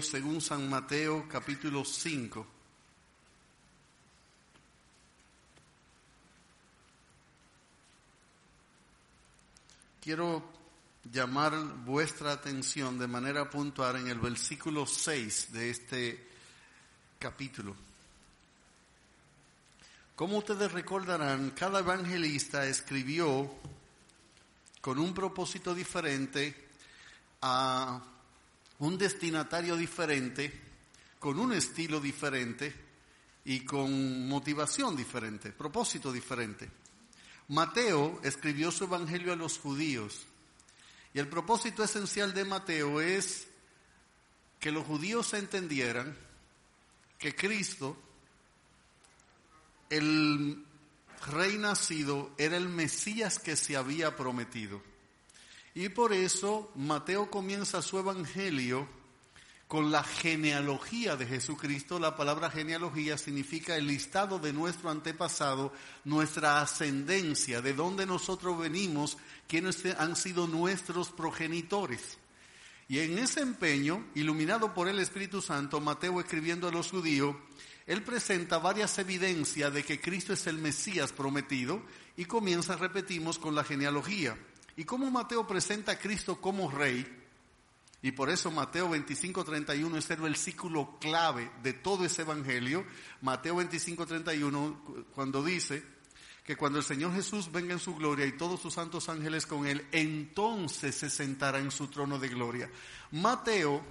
según San Mateo capítulo 5. Quiero llamar vuestra atención de manera puntual en el versículo 6 de este capítulo. Como ustedes recordarán, cada evangelista escribió con un propósito diferente a un destinatario diferente, con un estilo diferente y con motivación diferente, propósito diferente. Mateo escribió su evangelio a los judíos y el propósito esencial de Mateo es que los judíos entendieran que Cristo, el rey nacido, era el Mesías que se había prometido. Y por eso Mateo comienza su evangelio con la genealogía de Jesucristo. La palabra genealogía significa el listado de nuestro antepasado, nuestra ascendencia, de dónde nosotros venimos, quiénes han sido nuestros progenitores. Y en ese empeño, iluminado por el Espíritu Santo, Mateo escribiendo a los judíos, él presenta varias evidencias de que Cristo es el Mesías prometido y comienza, repetimos, con la genealogía. Y cómo Mateo presenta a Cristo como rey, y por eso Mateo 25:31 es el versículo clave de todo ese evangelio. Mateo 25:31 cuando dice que cuando el Señor Jesús venga en su gloria y todos sus santos ángeles con él, entonces se sentará en su trono de gloria. Mateo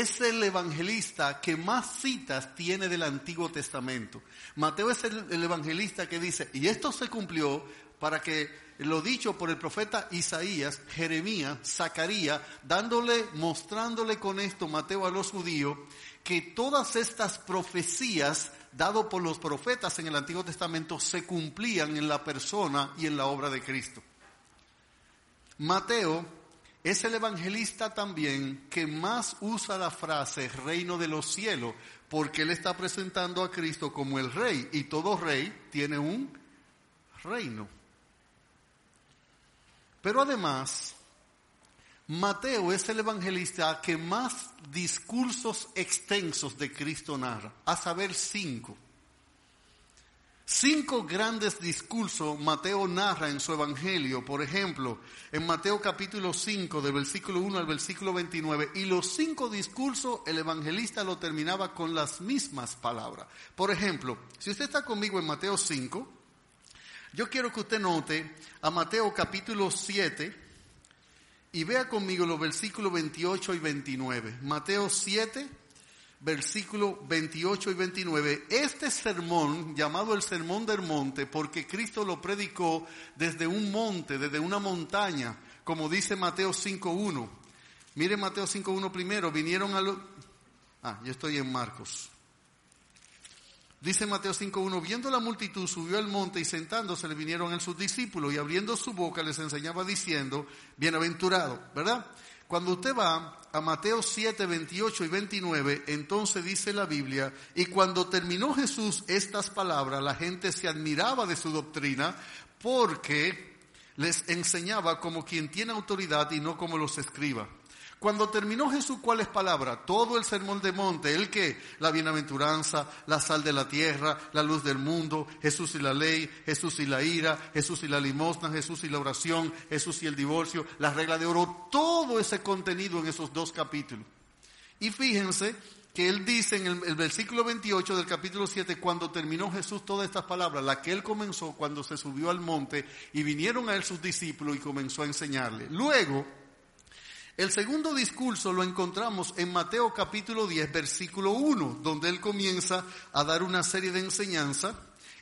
es el evangelista que más citas tiene del Antiguo Testamento. Mateo es el, el evangelista que dice, y esto se cumplió para que lo dicho por el profeta Isaías, Jeremías, Zacarías, dándole, mostrándole con esto Mateo a los judíos, que todas estas profecías dado por los profetas en el Antiguo Testamento se cumplían en la persona y en la obra de Cristo. Mateo es el evangelista también que más usa la frase reino de los cielos, porque él está presentando a Cristo como el rey y todo rey tiene un reino. Pero además, Mateo es el evangelista que más discursos extensos de Cristo narra, a saber cinco. Cinco grandes discursos Mateo narra en su evangelio, por ejemplo, en Mateo capítulo 5, del versículo 1 al versículo 29, y los cinco discursos el evangelista lo terminaba con las mismas palabras. Por ejemplo, si usted está conmigo en Mateo 5, yo quiero que usted note a Mateo capítulo 7 y vea conmigo los versículos 28 y 29. Mateo 7, versículos 28 y 29. Este sermón, llamado el Sermón del Monte, porque Cristo lo predicó desde un monte, desde una montaña, como dice Mateo 5.1. Mire Mateo 5.1 primero, vinieron a los... Ah, yo estoy en Marcos. Dice Mateo 5.1, viendo la multitud, subió al monte y sentándose le vinieron a sus discípulos y abriendo su boca les enseñaba diciendo, bienaventurado, ¿verdad? Cuando usted va a Mateo 7, 28 y 29, entonces dice la Biblia, y cuando terminó Jesús estas palabras, la gente se admiraba de su doctrina porque les enseñaba como quien tiene autoridad y no como los escriba. Cuando terminó Jesús, ¿cuáles palabras? Todo el sermón de monte, el que, la bienaventuranza, la sal de la tierra, la luz del mundo, Jesús y la ley, Jesús y la ira, Jesús y la limosna, Jesús y la oración, Jesús y el divorcio, la regla de oro, todo ese contenido en esos dos capítulos. Y fíjense que él dice en el, el, versículo 28 del capítulo 7, cuando terminó Jesús todas estas palabras, la que él comenzó cuando se subió al monte y vinieron a él sus discípulos y comenzó a enseñarle. Luego, el segundo discurso lo encontramos en Mateo capítulo 10, versículo 1, donde él comienza a dar una serie de enseñanzas.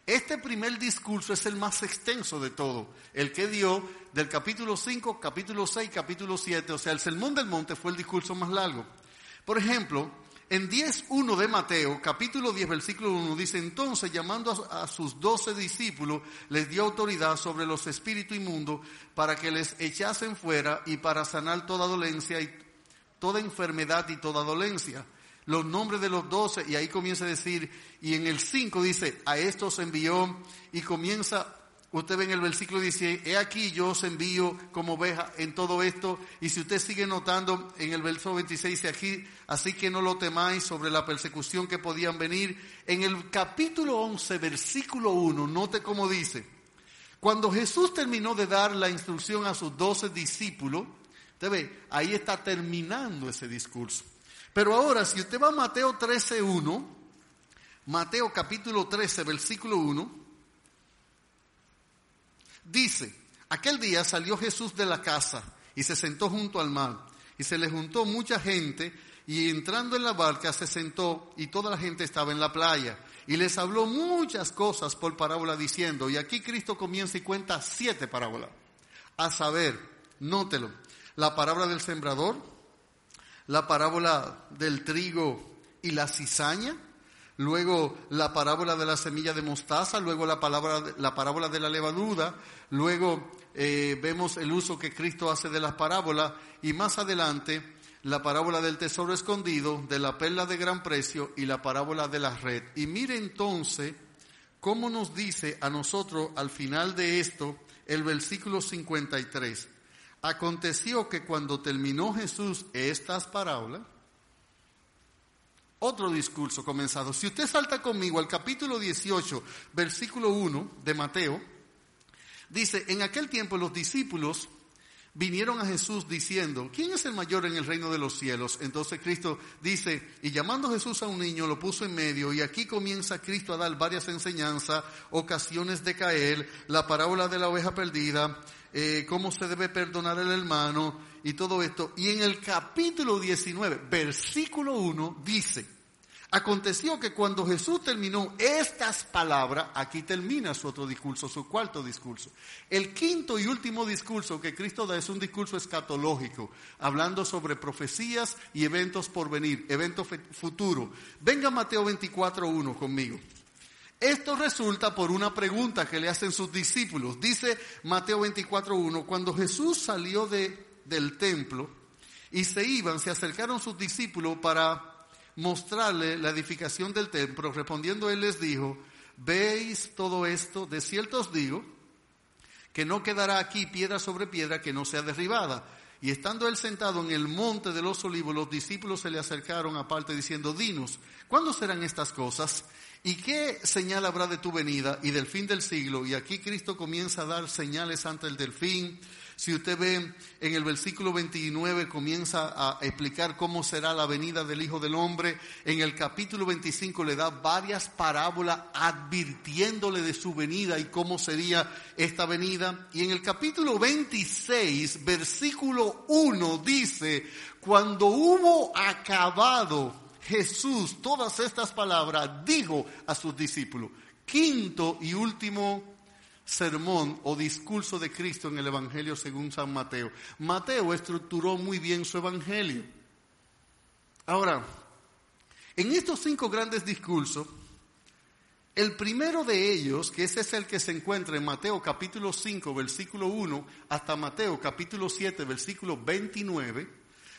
Este primer discurso es el más extenso de todo, el que dio del capítulo 5, capítulo 6, capítulo 7, o sea, el Sermón del Monte fue el discurso más largo. Por ejemplo, en 10.1 de Mateo, capítulo 10, versículo 1, dice, entonces llamando a, sus doce discípulos, les dio autoridad sobre los espíritus inmundos para que les echasen fuera y para sanar toda dolencia y toda enfermedad y toda dolencia. Los nombres de los doce, y ahí comienza a decir, y en el 5 dice, a estos envió, y comienza Usted ve en el versículo 16, he aquí yo os envío como oveja en todo esto. Y si usted sigue notando en el verso 26, dice aquí, así que no lo temáis sobre la persecución que podían venir. En el capítulo 11, versículo 1, note cómo dice, cuando Jesús terminó de dar la instrucción a sus doce discípulos, usted ve, ahí está terminando ese discurso. Pero ahora, si usted va a Mateo 13, 1, Mateo capítulo 13, versículo 1, Dice, aquel día salió Jesús de la casa y se sentó junto al mar. Y se le juntó mucha gente y entrando en la barca se sentó y toda la gente estaba en la playa. Y les habló muchas cosas por parábola diciendo, y aquí Cristo comienza y cuenta siete parábolas. A saber, nótelo, la parábola del sembrador, la parábola del trigo y la cizaña, luego la parábola de la semilla de mostaza, luego la, palabra, la parábola de la levadura, luego eh, vemos el uso que Cristo hace de las parábolas y más adelante la parábola del tesoro escondido, de la perla de gran precio y la parábola de la red. Y mire entonces cómo nos dice a nosotros al final de esto el versículo 53. Aconteció que cuando terminó Jesús estas parábolas, otro discurso comenzado. Si usted salta conmigo al capítulo 18, versículo 1 de Mateo, dice, en aquel tiempo los discípulos vinieron a Jesús diciendo, ¿quién es el mayor en el reino de los cielos? Entonces Cristo dice, y llamando Jesús a un niño, lo puso en medio, y aquí comienza Cristo a dar varias enseñanzas, ocasiones de caer, la parábola de la oveja perdida, eh, cómo se debe perdonar el hermano, y todo esto. Y en el capítulo 19, versículo 1, dice, aconteció que cuando Jesús terminó estas palabras, aquí termina su otro discurso, su cuarto discurso. El quinto y último discurso que Cristo da es un discurso escatológico, hablando sobre profecías y eventos por venir, eventos futuros. Venga Mateo 24, 1 conmigo. Esto resulta por una pregunta que le hacen sus discípulos. Dice Mateo 24.1, cuando Jesús salió de del templo y se iban, se acercaron sus discípulos para mostrarle la edificación del templo. Respondiendo él les dijo, ¿veis todo esto? De cierto os digo que no quedará aquí piedra sobre piedra que no sea derribada. Y estando él sentado en el monte de los olivos, los discípulos se le acercaron aparte diciendo, dinos, ¿cuándo serán estas cosas? ¿Y qué señal habrá de tu venida y del fin del siglo? Y aquí Cristo comienza a dar señales ante el del fin si usted ve en el versículo 29 comienza a explicar cómo será la venida del Hijo del Hombre. En el capítulo 25 le da varias parábolas advirtiéndole de su venida y cómo sería esta venida. Y en el capítulo 26, versículo 1 dice, cuando hubo acabado Jesús todas estas palabras, dijo a sus discípulos, quinto y último sermón o discurso de Cristo en el Evangelio según San Mateo. Mateo estructuró muy bien su Evangelio. Ahora, en estos cinco grandes discursos, el primero de ellos, que ese es el que se encuentra en Mateo capítulo 5, versículo 1, hasta Mateo capítulo 7, versículo 29,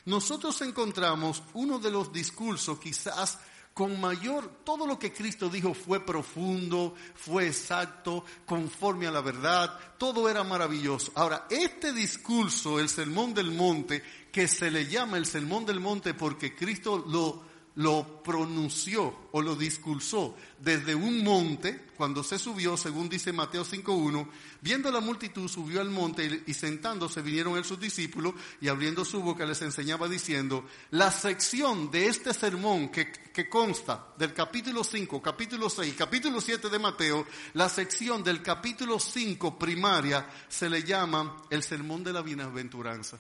nosotros encontramos uno de los discursos quizás con mayor, todo lo que Cristo dijo fue profundo, fue exacto, conforme a la verdad, todo era maravilloso. Ahora, este discurso, el Sermón del Monte, que se le llama el Sermón del Monte porque Cristo lo lo pronunció o lo discursó desde un monte, cuando se subió, según dice Mateo 5.1, viendo la multitud subió al monte y, sentándose vinieron él sus discípulos y abriendo su boca les enseñaba diciendo, la sección de este sermón que, que consta del capítulo 5, capítulo 6, capítulo 7 de Mateo, la sección del capítulo 5 primaria se le llama el sermón de la bienaventuranza.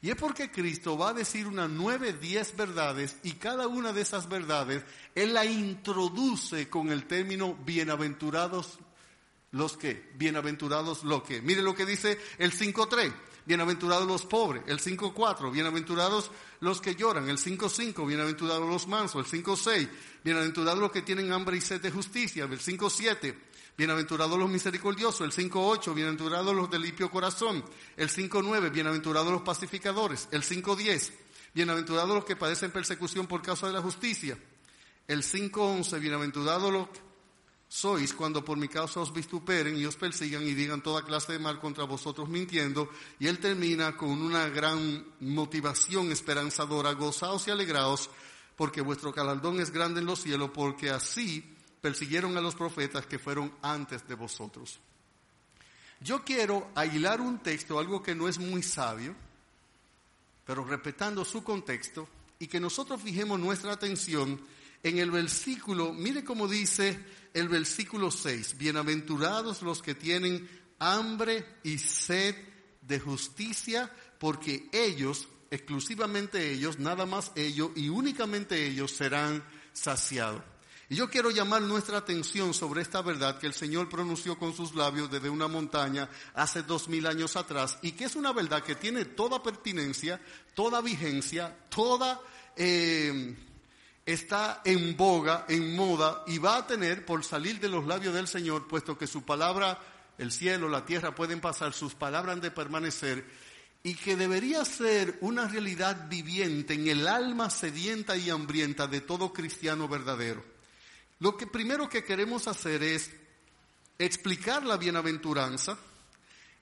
Y es porque Cristo va a decir unas nueve, diez verdades y cada una de esas verdades Él la introduce con el término bienaventurados los que, bienaventurados los que. Mire lo que dice el 5.3, bienaventurados los pobres, el 5.4, bienaventurados los que lloran, el 5.5, bienaventurados los mansos, el 5.6, bienaventurados los que tienen hambre y sed de justicia, el 5.7, Bienaventurados los misericordiosos, el 5.8, bienaventurados los de limpio corazón, el 5.9, bienaventurados los pacificadores, el 5.10, bienaventurados los que padecen persecución por causa de la justicia, el 5.11, bienaventurados los sois cuando por mi causa os vistuperen y os persigan y digan toda clase de mal contra vosotros mintiendo. Y él termina con una gran motivación esperanzadora, gozaos y alegraos, porque vuestro galardón es grande en los cielos, porque así persiguieron a los profetas que fueron antes de vosotros. Yo quiero aislar un texto, algo que no es muy sabio, pero respetando su contexto, y que nosotros fijemos nuestra atención en el versículo, mire cómo dice el versículo 6, bienaventurados los que tienen hambre y sed de justicia, porque ellos, exclusivamente ellos, nada más ellos y únicamente ellos serán saciados. Y yo quiero llamar nuestra atención sobre esta verdad que el Señor pronunció con sus labios desde una montaña hace dos mil años atrás y que es una verdad que tiene toda pertinencia, toda vigencia, toda eh, está en boga, en moda y va a tener por salir de los labios del Señor, puesto que su palabra, el cielo, la tierra pueden pasar, sus palabras han de permanecer y que debería ser una realidad viviente en el alma sedienta y hambrienta de todo cristiano verdadero. Lo que primero que queremos hacer es explicar la bienaventuranza,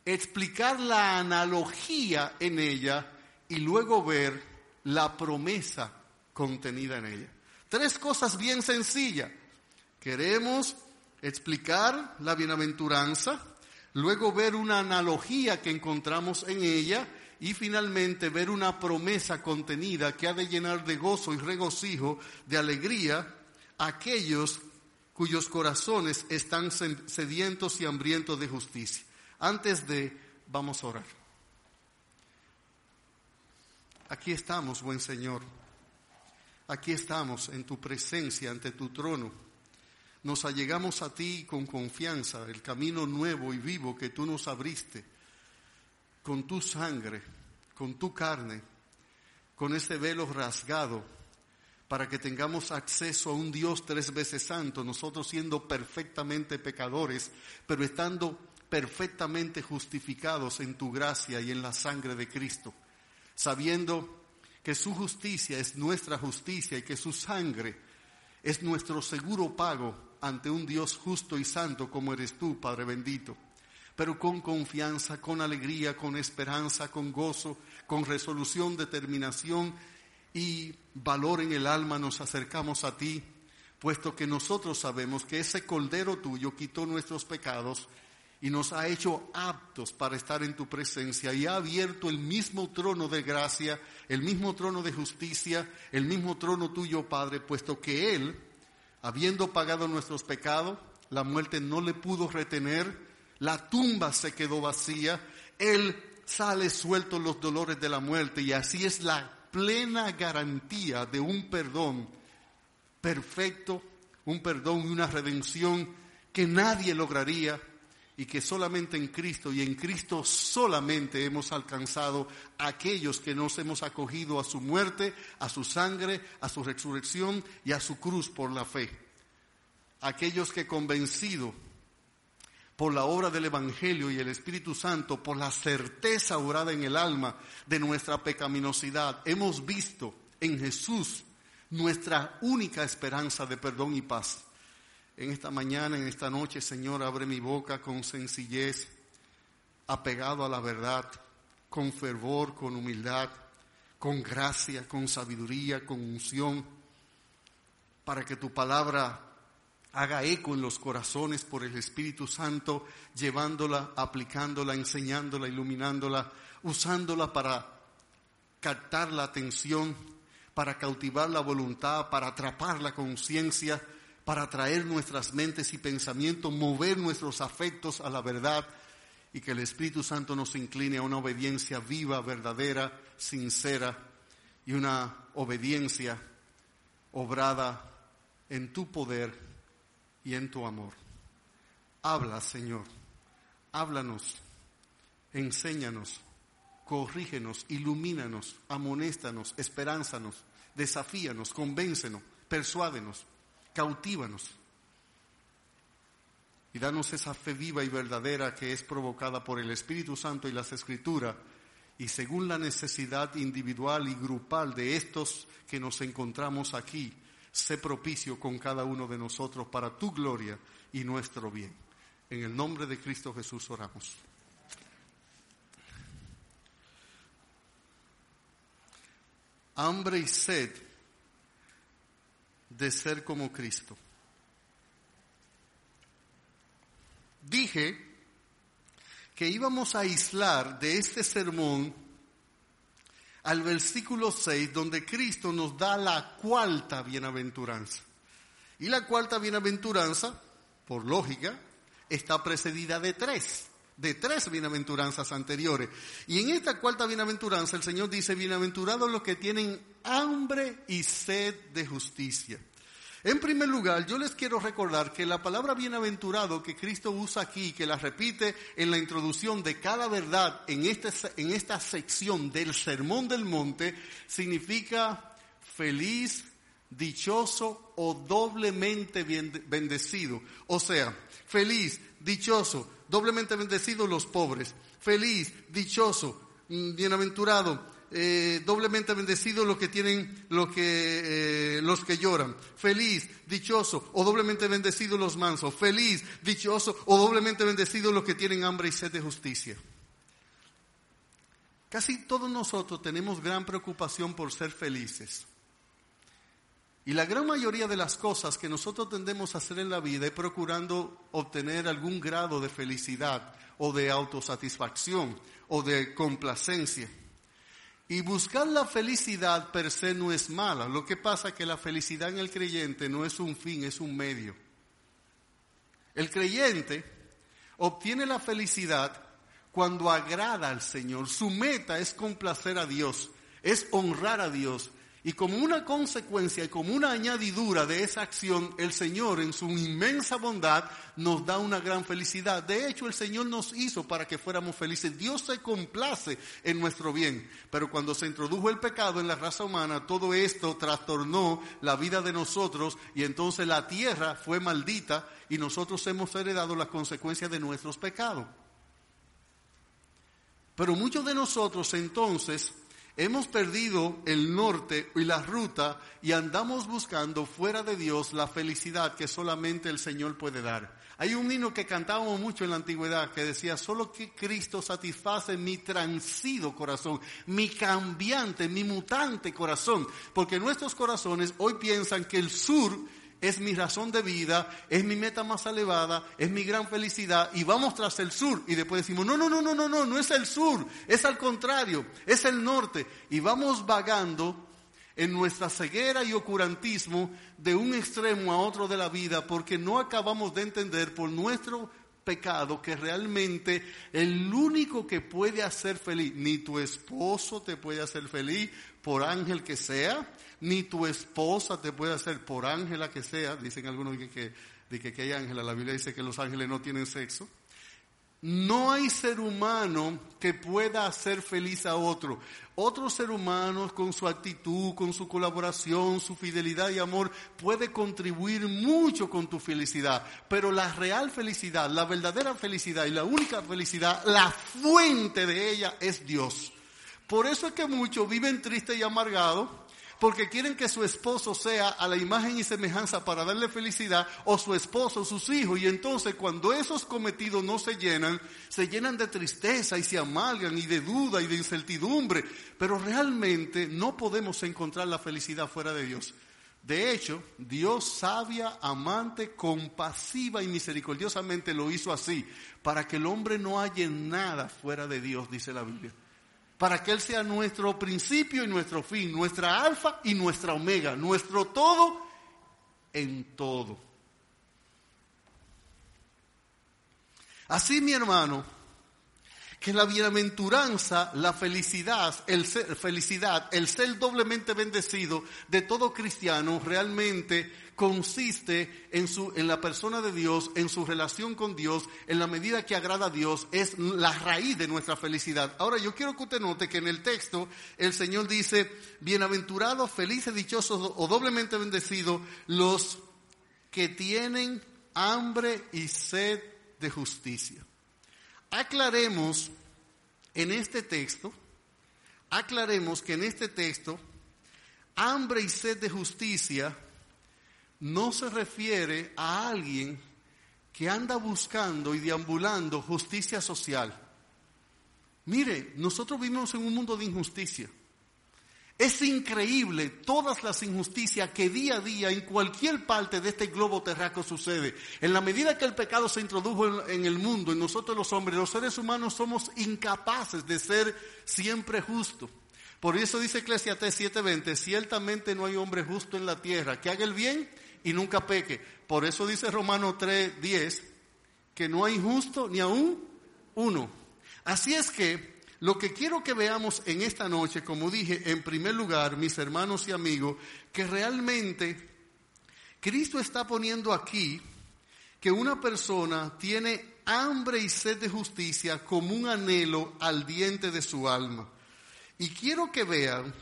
explicar la analogía en ella y luego ver la promesa contenida en ella. Tres cosas bien sencillas. Queremos explicar la bienaventuranza, luego ver una analogía que encontramos en ella y finalmente ver una promesa contenida que ha de llenar de gozo y regocijo, de alegría, aquellos cuyos corazones están sedientos y hambrientos de justicia. Antes de, vamos a orar. Aquí estamos, buen Señor. Aquí estamos en tu presencia, ante tu trono. Nos allegamos a ti con confianza, el camino nuevo y vivo que tú nos abriste, con tu sangre, con tu carne, con ese velo rasgado, para que tengamos acceso a un Dios tres veces santo, nosotros siendo perfectamente pecadores, pero estando perfectamente justificados en tu gracia y en la sangre de Cristo, sabiendo que su justicia es nuestra justicia y que su sangre es nuestro seguro pago ante un Dios justo y santo como eres tú, Padre bendito. Pero con confianza, con alegría, con esperanza, con gozo, con resolución, determinación y valor en el alma nos acercamos a ti, puesto que nosotros sabemos que ese Cordero tuyo quitó nuestros pecados y nos ha hecho aptos para estar en tu presencia y ha abierto el mismo trono de gracia, el mismo trono de justicia, el mismo trono tuyo, Padre, puesto que Él, habiendo pagado nuestros pecados, la muerte no le pudo retener, la tumba se quedó vacía, Él sale suelto los dolores de la muerte y así es la plena garantía de un perdón perfecto, un perdón y una redención que nadie lograría y que solamente en Cristo y en Cristo solamente hemos alcanzado aquellos que nos hemos acogido a su muerte, a su sangre, a su resurrección y a su cruz por la fe. Aquellos que convencido por la obra del Evangelio y el Espíritu Santo, por la certeza orada en el alma de nuestra pecaminosidad, hemos visto en Jesús nuestra única esperanza de perdón y paz. En esta mañana, en esta noche, Señor, abre mi boca con sencillez, apegado a la verdad, con fervor, con humildad, con gracia, con sabiduría, con unción, para que tu palabra haga eco en los corazones por el Espíritu Santo, llevándola, aplicándola, enseñándola, iluminándola, usándola para captar la atención, para cautivar la voluntad, para atrapar la conciencia, para atraer nuestras mentes y pensamientos, mover nuestros afectos a la verdad y que el Espíritu Santo nos incline a una obediencia viva, verdadera, sincera y una obediencia obrada en tu poder y en tu amor. Habla, Señor, háblanos, enséñanos, corrígenos, ilumínanos, amonéstanos, esperánzanos, desafíanos, convéncenos, persuádenos. Cautívanos. Y danos esa fe viva y verdadera que es provocada por el Espíritu Santo y las Escrituras, y según la necesidad individual y grupal de estos que nos encontramos aquí, sé propicio con cada uno de nosotros para tu gloria y nuestro bien. En el nombre de Cristo Jesús oramos. Hambre y sed de ser como Cristo. Dije que íbamos a aislar de este sermón al versículo 6, donde Cristo nos da la cuarta bienaventuranza. Y la cuarta bienaventuranza, por lógica, está precedida de tres, de tres bienaventuranzas anteriores. Y en esta cuarta bienaventuranza el Señor dice, bienaventurados los que tienen hambre y sed de justicia. En primer lugar, yo les quiero recordar que la palabra bienaventurado que Cristo usa aquí, que la repite en la introducción de cada verdad en, este, en esta sección del Sermón del Monte, significa feliz, dichoso o doblemente bendecido. O sea, feliz, dichoso, doblemente bendecido los pobres. Feliz, dichoso, mm, bienaventurado, eh, doblemente bendecidos los que tienen, lo que, eh, los que lloran. Feliz, dichoso, o doblemente bendecidos los mansos. Feliz, dichoso, o doblemente bendecidos los que tienen hambre y sed de justicia. Casi todos nosotros tenemos gran preocupación por ser felices. Y la gran mayoría de las cosas que nosotros tendemos a hacer en la vida es procurando obtener algún grado de felicidad o de autosatisfacción o de complacencia. Y buscar la felicidad per se no es mala. Lo que pasa es que la felicidad en el creyente no es un fin, es un medio. El creyente obtiene la felicidad cuando agrada al Señor. Su meta es complacer a Dios, es honrar a Dios, y como una consecuencia y como una añadidura de esa acción, el Señor en su inmensa bondad nos da una gran felicidad. De hecho, el Señor nos hizo para que fuéramos felices. Dios se complace en nuestro bien. Pero cuando se introdujo el pecado en la raza humana, todo esto trastornó la vida de nosotros y entonces la tierra fue maldita y nosotros hemos heredado las consecuencias de nuestros pecados. Pero muchos de nosotros entonces Hemos perdido el norte y la ruta y andamos buscando fuera de Dios la felicidad que solamente el Señor puede dar. Hay un himno que cantábamos mucho en la antigüedad que decía, solo que Cristo satisface mi transido corazón, mi cambiante, mi mutante corazón, porque nuestros corazones hoy piensan que el sur es mi razón de vida, es mi meta más elevada, es mi gran felicidad y vamos tras el sur. Y después decimos, no, no, no, no, no, no, no es el sur, es al contrario, es el norte. Y vamos vagando en nuestra ceguera y ocurantismo de un extremo a otro de la vida porque no acabamos de entender por nuestro pecado que realmente el único que puede hacer feliz, ni tu esposo te puede hacer feliz por ángel que sea, ni tu esposa te puede hacer por ángela que sea, dicen algunos que, que, hay ángela, la Biblia dice que los ángeles no tienen sexo. No hay ser humano que pueda hacer feliz a otro. Otro ser humano con su actitud, con su colaboración, su fidelidad y amor puede contribuir mucho con tu felicidad. Pero la real felicidad, la verdadera felicidad y la única felicidad, la fuente de ella es Dios. Por eso es que muchos viven tristes y amargados porque quieren que su esposo sea a la imagen y semejanza para darle felicidad, o su esposo, sus hijos, y entonces cuando esos cometidos no se llenan, se llenan de tristeza y se amalgan y de duda y de incertidumbre, pero realmente no podemos encontrar la felicidad fuera de Dios. De hecho, Dios sabia, amante, compasiva y misericordiosamente lo hizo así, para que el hombre no haya nada fuera de Dios, dice la Biblia para que Él sea nuestro principio y nuestro fin, nuestra alfa y nuestra omega, nuestro todo en todo. Así, mi hermano, que la bienaventuranza, la felicidad, el ser, felicidad, el ser doblemente bendecido de todo cristiano realmente consiste en, su, en la persona de Dios, en su relación con Dios, en la medida que agrada a Dios, es la raíz de nuestra felicidad. Ahora yo quiero que usted note que en el texto el Señor dice, bienaventurados, felices, dichosos o doblemente bendecidos los que tienen hambre y sed de justicia. Aclaremos en este texto, aclaremos que en este texto, hambre y sed de justicia no se refiere a alguien que anda buscando y deambulando justicia social. Mire, nosotros vivimos en un mundo de injusticia. Es increíble todas las injusticias que día a día en cualquier parte de este globo terráqueo sucede. En la medida que el pecado se introdujo en, el mundo, en nosotros los hombres, los seres humanos somos incapaces de ser siempre justos. Por eso dice Eclesiastes 7:20, ciertamente no hay hombre justo en la tierra que haga el bien y nunca peque. Por eso dice Romano 3:10, que no hay justo ni aún uno. Así es que lo que quiero que veamos en esta noche, como dije, en primer lugar, mis hermanos y amigos, que realmente Cristo está poniendo aquí que una persona tiene hambre y sed de justicia como un anhelo al diente de su alma. Y quiero que vean,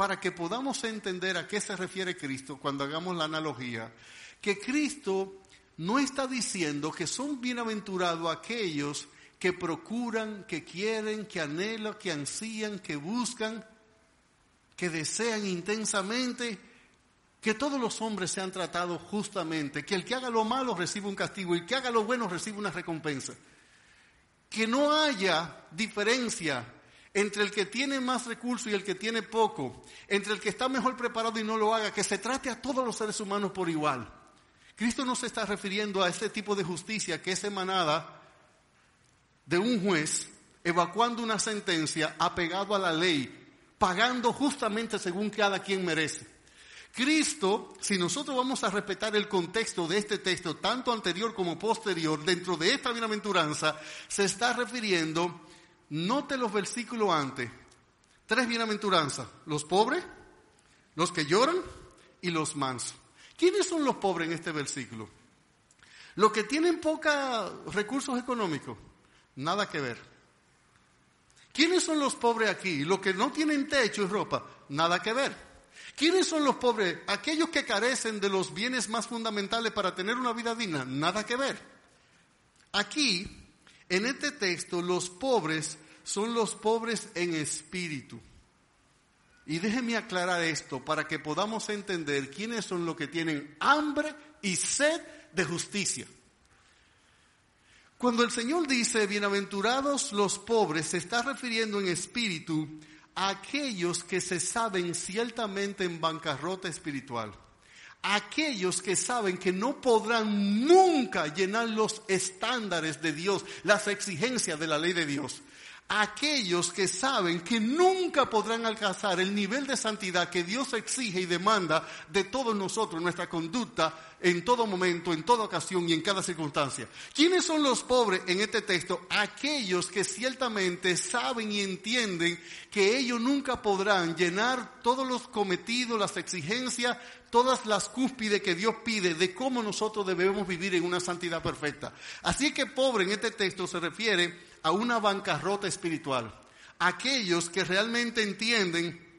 para que podamos entender a qué se refiere Cristo cuando hagamos la analogía, que Cristo no está diciendo que son bienaventurados aquellos que procuran, que quieren, que anhelan, que ansían, que buscan, que desean intensamente que todos los hombres sean tratados justamente, que el que haga lo malo reciba un castigo y el que haga lo bueno reciba una recompensa. Que no haya diferencia entre el que tiene más recursos y el que tiene poco, entre el que está mejor preparado y no lo haga, que se trate a todos los seres humanos por igual. Cristo no se está refiriendo a este tipo de justicia que es emanada de un juez evacuando una sentencia apegado a la ley, pagando justamente según cada quien merece. Cristo, si nosotros vamos a respetar el contexto de este texto, tanto anterior como posterior, dentro de esta bienaventuranza, se está refiriendo, note los versículos antes, tres bienaventuranzas, los pobres, los que lloran y los mansos. ¿Quiénes son los pobres en este versículo? Los que tienen pocos recursos económicos, Nada que ver. ¿Quiénes son los pobres aquí? Los que no tienen techo y ropa. Nada que ver. ¿Quiénes son los pobres? Aquellos que carecen de los bienes más fundamentales para tener una vida digna. Nada que ver. Aquí, en este texto, los pobres son los pobres en espíritu. Y déjenme aclarar esto para que podamos entender quiénes son los que tienen hambre y sed de justicia. Cuando el Señor dice, bienaventurados los pobres, se está refiriendo en espíritu a aquellos que se saben ciertamente en bancarrota espiritual. Aquellos que saben que no podrán nunca llenar los estándares de Dios, las exigencias de la ley de Dios aquellos que saben que nunca podrán alcanzar el nivel de santidad que Dios exige y demanda de todos nosotros, nuestra conducta, en todo momento, en toda ocasión y en cada circunstancia. ¿Quiénes son los pobres en este texto? Aquellos que ciertamente saben y entienden que ellos nunca podrán llenar todos los cometidos, las exigencias, todas las cúspides que Dios pide de cómo nosotros debemos vivir en una santidad perfecta. Así que pobre en este texto se refiere a una bancarrota espiritual. Aquellos que realmente entienden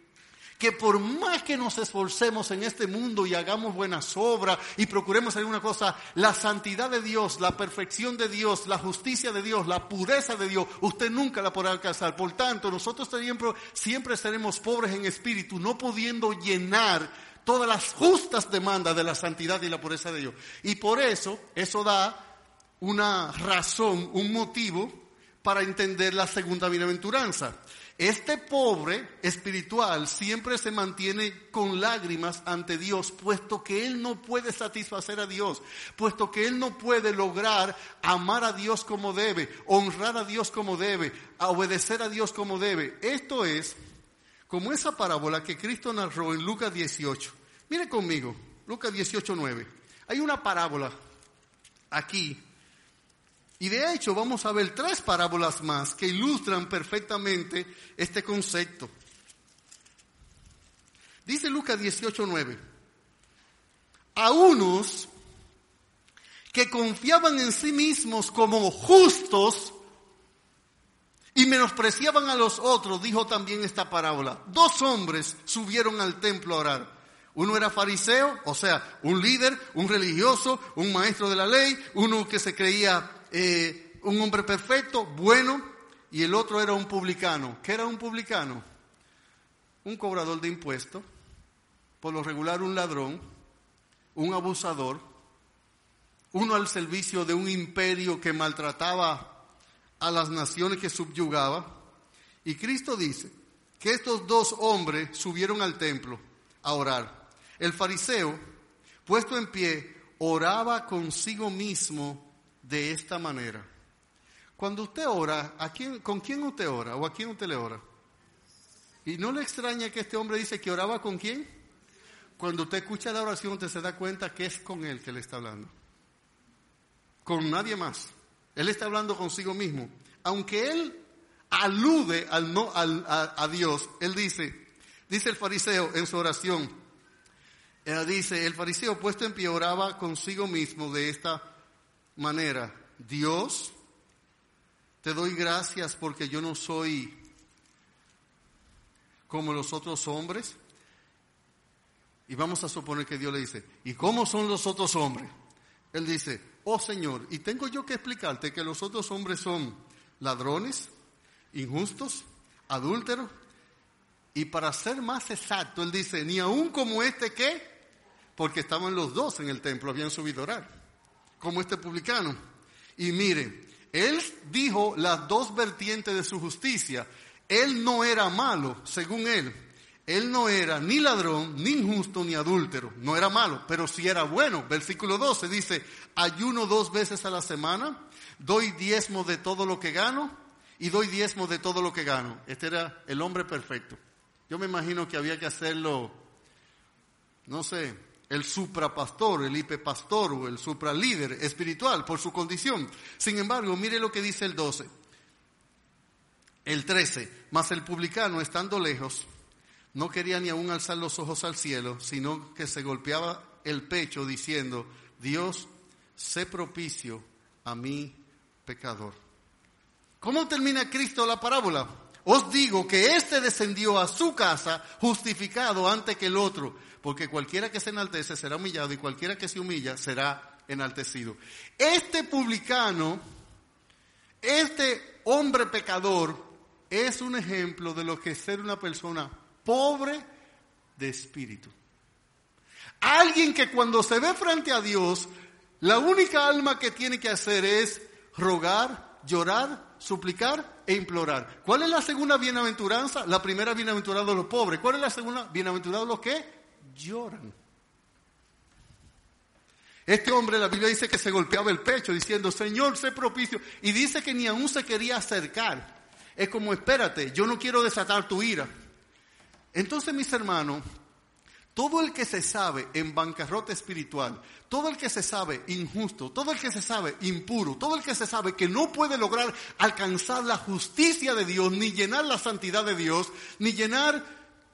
que por más que nos esforcemos en este mundo y hagamos buenas obras y procuremos hacer una cosa, la santidad de Dios, la perfección de Dios, la justicia de Dios, la pureza de Dios, usted nunca la podrá alcanzar. Por tanto, nosotros siempre, siempre seremos pobres en espíritu, no pudiendo llenar todas las justas demandas de la santidad y la pureza de Dios. Y por eso, eso da una razón, un motivo para entender la segunda bienaventuranza. Este pobre espiritual siempre se mantiene con lágrimas ante Dios, puesto que él no puede satisfacer a Dios, puesto que él no puede lograr amar a Dios como debe, honrar a Dios como debe, obedecer a Dios como debe. Esto es como esa parábola que Cristo narró en Lucas 18. Mire conmigo, Lucas 18, 9. Hay una parábola aquí y de hecho vamos a ver tres parábolas más que ilustran perfectamente este concepto. Dice Lucas 18:9, a unos que confiaban en sí mismos como justos y menospreciaban a los otros, dijo también esta parábola. Dos hombres subieron al templo a orar. Uno era fariseo, o sea, un líder, un religioso, un maestro de la ley, uno que se creía eh, un hombre perfecto, bueno, y el otro era un publicano. ¿Qué era un publicano? Un cobrador de impuestos, por lo regular un ladrón, un abusador, uno al servicio de un imperio que maltrataba a las naciones que subyugaba. Y Cristo dice que estos dos hombres subieron al templo a orar. El fariseo, puesto en pie, oraba consigo mismo de esta manera. Cuando usted ora, ¿a quién, ¿con quién usted ora o a quién usted le ora? Y no le extraña que este hombre dice que oraba con quién. Cuando usted escucha la oración, usted se da cuenta que es con él que le está hablando. Con nadie más. Él está hablando consigo mismo. Aunque él alude al no, al, a, Dios, él dice, dice el fariseo en su oración, él dice, el fariseo puesto en pie oraba consigo mismo de esta manera, Dios, te doy gracias porque yo no soy como los otros hombres. Y vamos a suponer que Dios le dice, ¿y cómo son los otros hombres? Él dice, oh Señor, y tengo yo que explicarte que los otros hombres son ladrones, injustos, adúlteros, y para ser más exacto, él dice, ni aún como este que, porque estaban los dos en el templo, habían subido a orar, como este publicano. Y mire, él dijo las dos vertientes de su justicia. Él no era malo, según él. Él no era ni ladrón, ni injusto, ni adúltero. No era malo, pero sí era bueno. Versículo 12 dice, ayuno dos veces a la semana, doy diezmo de todo lo que gano y doy diezmo de todo lo que gano. Este era el hombre perfecto. Yo me imagino que había que hacerlo, no sé, el suprapastor, el hipepastor o el supralíder espiritual por su condición. Sin embargo, mire lo que dice el 12. El 13, mas el publicano, estando lejos, no quería ni aún alzar los ojos al cielo, sino que se golpeaba el pecho diciendo, Dios, sé propicio a mi pecador. ¿Cómo termina Cristo la parábola? Os digo que éste descendió a su casa justificado antes que el otro porque cualquiera que se enaltece será humillado y cualquiera que se humilla será enaltecido. Este publicano, este hombre pecador, es un ejemplo de lo que es ser una persona pobre de espíritu. Alguien que cuando se ve frente a Dios, la única alma que tiene que hacer es rogar, llorar, suplicar e implorar. ¿Cuál es la segunda bienaventuranza? La primera bienaventurado los pobres. ¿Cuál es la segunda? Bienaventurados los que lloran. Este hombre, la Biblia dice que se golpeaba el pecho diciendo, Señor, sé propicio. Y dice que ni aún se quería acercar. Es como, espérate, yo no quiero desatar tu ira. Entonces, mis hermanos, todo el que se sabe en bancarrota espiritual, todo el que se sabe injusto, todo el que se sabe impuro, todo el que se sabe que no puede lograr alcanzar la justicia de Dios, ni llenar la santidad de Dios, ni llenar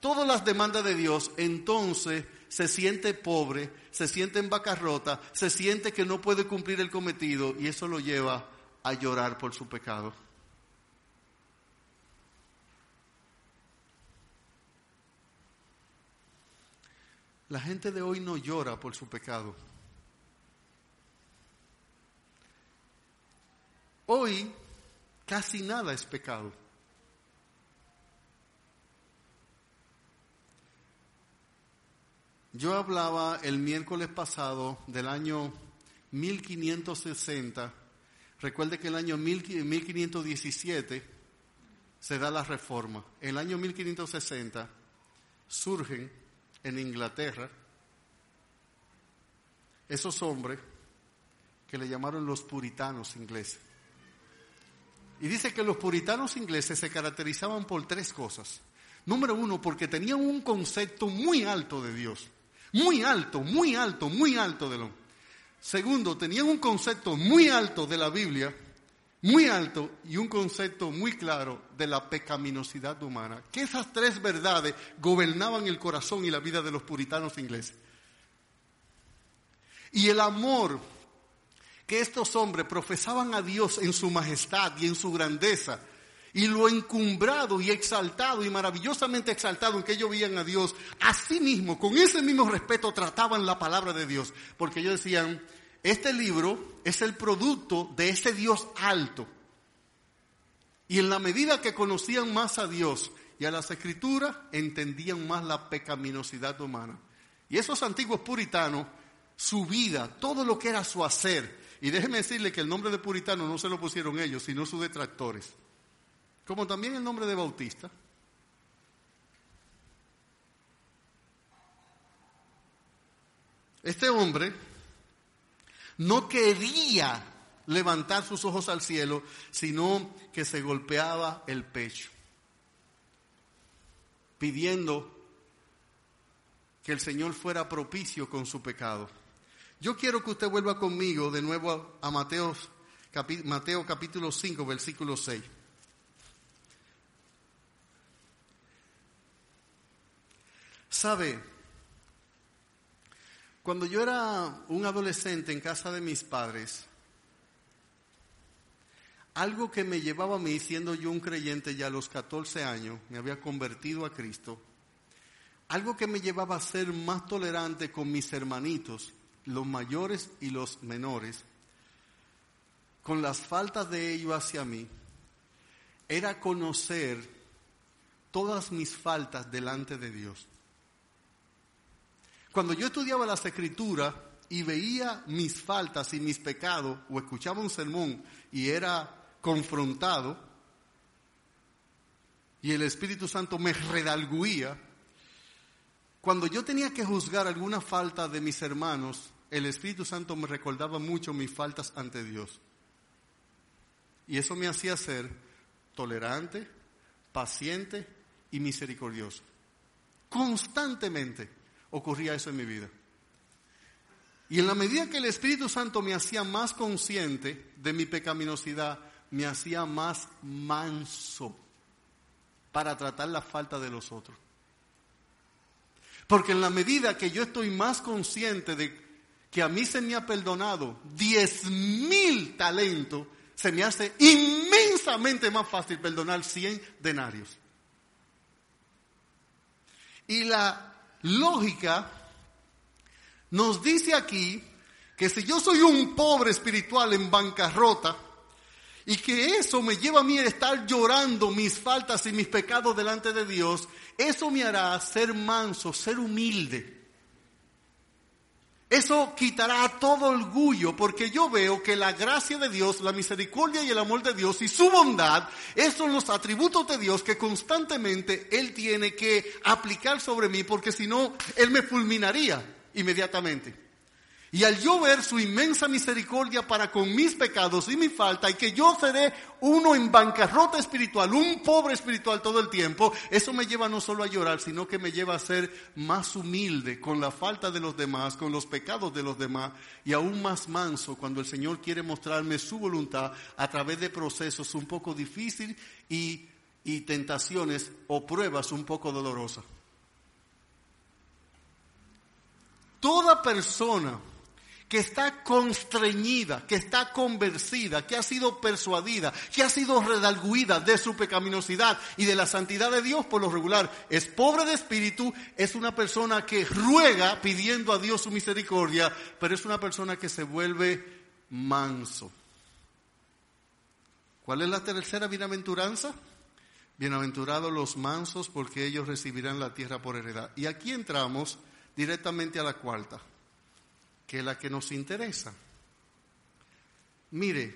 todas las demandas de Dios, entonces se siente pobre, se siente en bancarrota, se siente que no puede cumplir el cometido y eso lo lleva a llorar por su pecado. La gente de hoy no llora por su pecado. Hoy casi nada es pecado. Yo hablaba el miércoles pasado del año 1560. Recuerde que el año 1517 se da la reforma. El año 1560 surgen en Inglaterra esos hombres que le llamaron los puritanos ingleses. Y dice que los puritanos ingleses se caracterizaban por tres cosas. Número uno, porque tenían un concepto muy alto de Dios. Muy alto, muy alto, muy alto de lo. Segundo, tenían un concepto muy alto de la Biblia, muy alto y un concepto muy claro de la pecaminosidad humana. Que esas tres verdades gobernaban el corazón y la vida de los puritanos ingleses. Y el amor que estos hombres profesaban a Dios en su majestad y en su grandeza, y lo encumbrado y exaltado y maravillosamente exaltado en que ellos veían a Dios, así mismo, con ese mismo respeto trataban la palabra de Dios, porque ellos decían, este libro es el producto de ese Dios alto. Y en la medida que conocían más a Dios y a las escrituras, entendían más la pecaminosidad humana. Y esos antiguos puritanos su vida, todo lo que era su hacer. Y déjeme decirle que el nombre de puritano no se lo pusieron ellos, sino sus detractores. Como también el nombre de bautista. Este hombre no quería levantar sus ojos al cielo, sino que se golpeaba el pecho, pidiendo que el Señor fuera propicio con su pecado. Yo quiero que usted vuelva conmigo de nuevo a Mateo, capítulo 5, versículo 6. ¿Sabe? Cuando yo era un adolescente en casa de mis padres, algo que me llevaba a mí, siendo yo un creyente ya a los 14 años, me había convertido a Cristo, algo que me llevaba a ser más tolerante con mis hermanitos, los mayores y los menores, con las faltas de ellos hacia mí, era conocer todas mis faltas delante de Dios. Cuando yo estudiaba las escrituras y veía mis faltas y mis pecados, o escuchaba un sermón y era confrontado, y el Espíritu Santo me redalguía, cuando yo tenía que juzgar alguna falta de mis hermanos, el Espíritu Santo me recordaba mucho mis faltas ante Dios. Y eso me hacía ser tolerante, paciente y misericordioso. Constantemente ocurría eso en mi vida. Y en la medida que el Espíritu Santo me hacía más consciente de mi pecaminosidad, me hacía más manso para tratar la falta de los otros. Porque en la medida que yo estoy más consciente de que a mí se me ha perdonado diez mil talentos, se me hace inmensamente más fácil perdonar cien denarios. Y la lógica nos dice aquí que si yo soy un pobre espiritual en bancarrota, y que eso me lleva a mí a estar llorando mis faltas y mis pecados delante de Dios, eso me hará ser manso, ser humilde. Eso quitará todo orgullo porque yo veo que la gracia de Dios, la misericordia y el amor de Dios y su bondad, esos son los atributos de Dios que constantemente Él tiene que aplicar sobre mí porque si no, Él me fulminaría inmediatamente. Y al yo ver su inmensa misericordia para con mis pecados y mi falta, y que yo seré uno en bancarrota espiritual, un pobre espiritual todo el tiempo, eso me lleva no solo a llorar, sino que me lleva a ser más humilde con la falta de los demás, con los pecados de los demás, y aún más manso cuando el Señor quiere mostrarme su voluntad a través de procesos un poco difíciles y, y tentaciones o pruebas un poco dolorosas. Toda persona que está constreñida, que está convencida, que ha sido persuadida, que ha sido redalguida de su pecaminosidad y de la santidad de Dios por lo regular, es pobre de espíritu, es una persona que ruega pidiendo a Dios su misericordia, pero es una persona que se vuelve manso. ¿Cuál es la tercera bienaventuranza? Bienaventurados los mansos porque ellos recibirán la tierra por heredad. Y aquí entramos directamente a la cuarta que la que nos interesa. Mire,